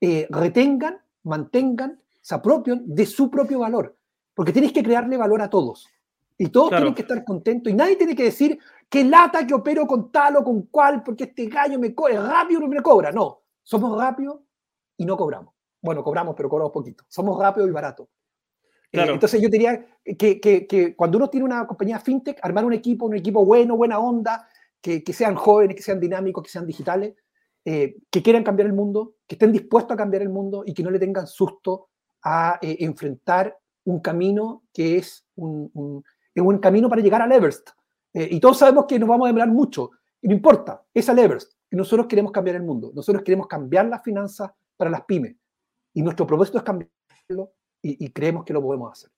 eh, retengan, mantengan, se apropien de su propio valor, porque tienes que crearle valor a todos. Y todos tienen que estar contentos y nadie tiene que decir, qué lata que opero con tal o con cual, porque este gallo me cobra, rápido me cobra. No, somos rápidos y no cobramos. Bueno, cobramos, pero cobramos poquito. Somos rápidos y baratos. Eh, entonces yo diría que, que, que, cuando uno tiene una compañía fintech, armar un equipo, un equipo bueno, buena onda, que, sean jóvenes, que sean dinámicos, que sean digitales, eh, que quieran cambiar el mundo, que estén dispuestos a cambiar el mundo y que no le tengan susto a eh, enfrentar un camino que es un, un, un camino para llegar al Everest. Eh, y todos sabemos que nos vamos a demorar mucho. Y no importa, es al Everest. Y nosotros queremos cambiar el mundo. Nosotros queremos cambiar las finanzas para las pymes. Y nuestro propósito es cambiarlo y, creemos que lo podemos hacer.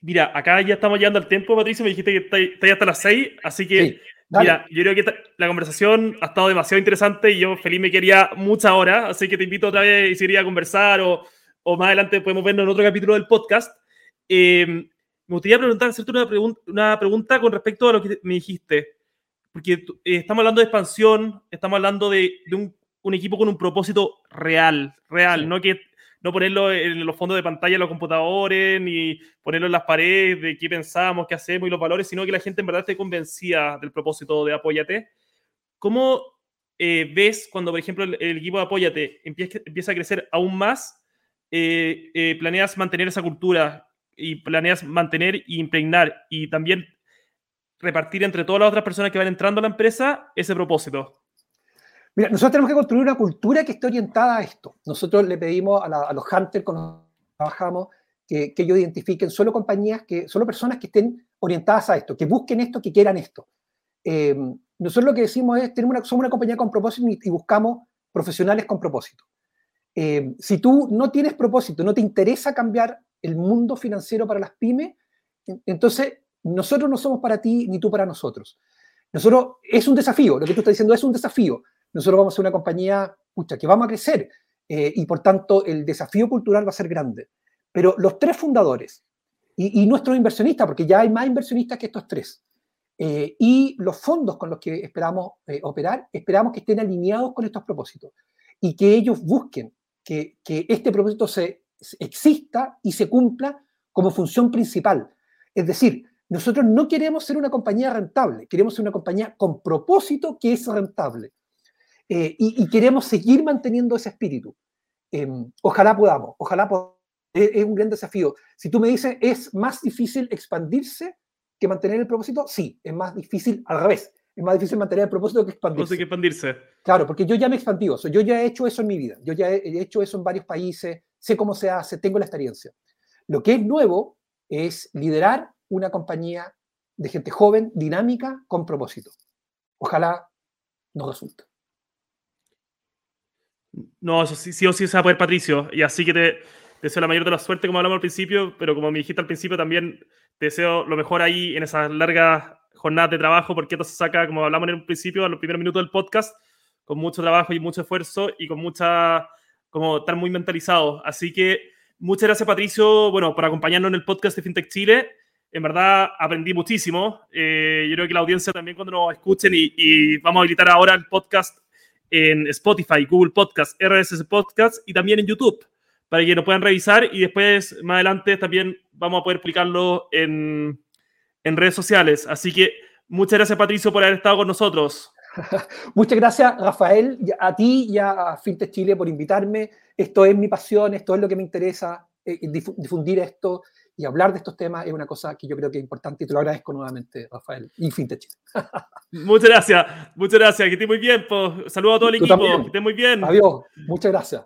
Mira, acá ya estamos llegando al tiempo, Patricio. Me dijiste que está, hasta las seis, así que, mira, yo creo que la conversación ha estado demasiado interesante y yo feliz me quería muchas horas, así que te invito otra vez y si a conversar o, o, más adelante podemos vernos en otro capítulo del podcast. Eh, me gustaría preguntar, hacerte una, pregunta, una pregunta con respecto a lo que me dijiste. Porque eh, estamos hablando de expansión, estamos hablando de, un, equipo con un propósito real, real, no que no ponerlo en los fondos de pantalla de los computadores, ni ponerlo en las paredes de qué pensamos, qué hacemos y los valores, sino que la gente en verdad esté convencida del propósito de Apóyate. ¿Cómo eh, ves cuando, por ejemplo, el, equipo de Apóyate empieza, empieza, a crecer aún más? Eh, ¿Planeas mantener esa cultura? Y planeas mantener e impregnar y también repartir entre todas las otras personas que van entrando a la empresa ese propósito? Mira, nosotros tenemos que construir una cultura que esté orientada a esto. Nosotros le pedimos a, los hunters cuando trabajamos que, que, ellos identifiquen solo compañías, que solo personas que estén orientadas a esto, que busquen esto, que quieran esto. Eh, nosotros lo que decimos es, tenemos una, somos una compañía con propósito y, buscamos profesionales con propósito. Eh, si tú no tienes propósito, no te interesa cambiar el mundo financiero para las pymes, entonces nosotros no somos para ti ni tú para nosotros. Nosotros, es un desafío, lo que tú estás diciendo es un desafío. Nosotros vamos a ser una compañía pucha, que vamos a crecer eh, y por tanto el desafío cultural va a ser grande. Pero los tres fundadores y, nuestros inversionistas, porque ya hay más inversionistas que estos tres, eh, y los fondos con los que esperamos eh, operar, esperamos que estén alineados con estos propósitos y que ellos busquen que, que este propósito se, exista y se cumpla como función principal. Es decir, nosotros no queremos ser una compañía rentable, queremos ser una compañía con propósito que es rentable. Eh, y, queremos seguir manteniendo ese espíritu. Em, ojalá podamos, ojalá podamos. Es, un gran desafío. Si tú me dices, ¿es más difícil expandirse que mantener el propósito? Sí, es más difícil al revés. Es más difícil mantener el propósito que expandirse. que expandirse. Claro, porque yo ya me he expandido. yo ya he hecho eso en mi vida. Yo ya he hecho eso en varios países. Sé cómo se hace, tengo la experiencia. Lo que es nuevo es liderar una compañía de gente joven, dinámica, con propósito. Ojalá nos resulte. No, eso sí, sí o sí se va a poder, Patricio. Y así que te, deseo la mayor de la suerte, como hablamos al principio, pero como me dijiste al principio, también te deseo lo mejor ahí en esas largas jornadas de trabajo, porque esto se saca, como hablamos en un principio, a los primeros minutos del podcast, con mucho trabajo y mucho esfuerzo y con mucha, como estar muy mentalizado. Así que muchas gracias, Patricio, bueno, por acompañarnos en el podcast de FinTech Chile. En verdad aprendí muchísimo. Eh, yo creo que la audiencia también cuando nos escuchen y, y vamos a habilitar ahora el podcast en Spotify, Google Podcast, RSS Podcast y también en YouTube para que lo puedan revisar y después más adelante también vamos a poder publicarlo en, en redes sociales. Así que muchas gracias Patricio por haber estado con nosotros. Muchas gracias Rafael, a ti y a Fintech Chile por invitarme. Esto es mi pasión, esto es lo que me interesa, eh, difundir esto y hablar de estos temas es una cosa que yo creo que es importante y te lo agradezco nuevamente, Rafael, y Fintech. muchas gracias, muchas gracias, que esté muy bien. Pues. Saludos a todo el equipo, que esté muy bien. Adiós, muchas gracias.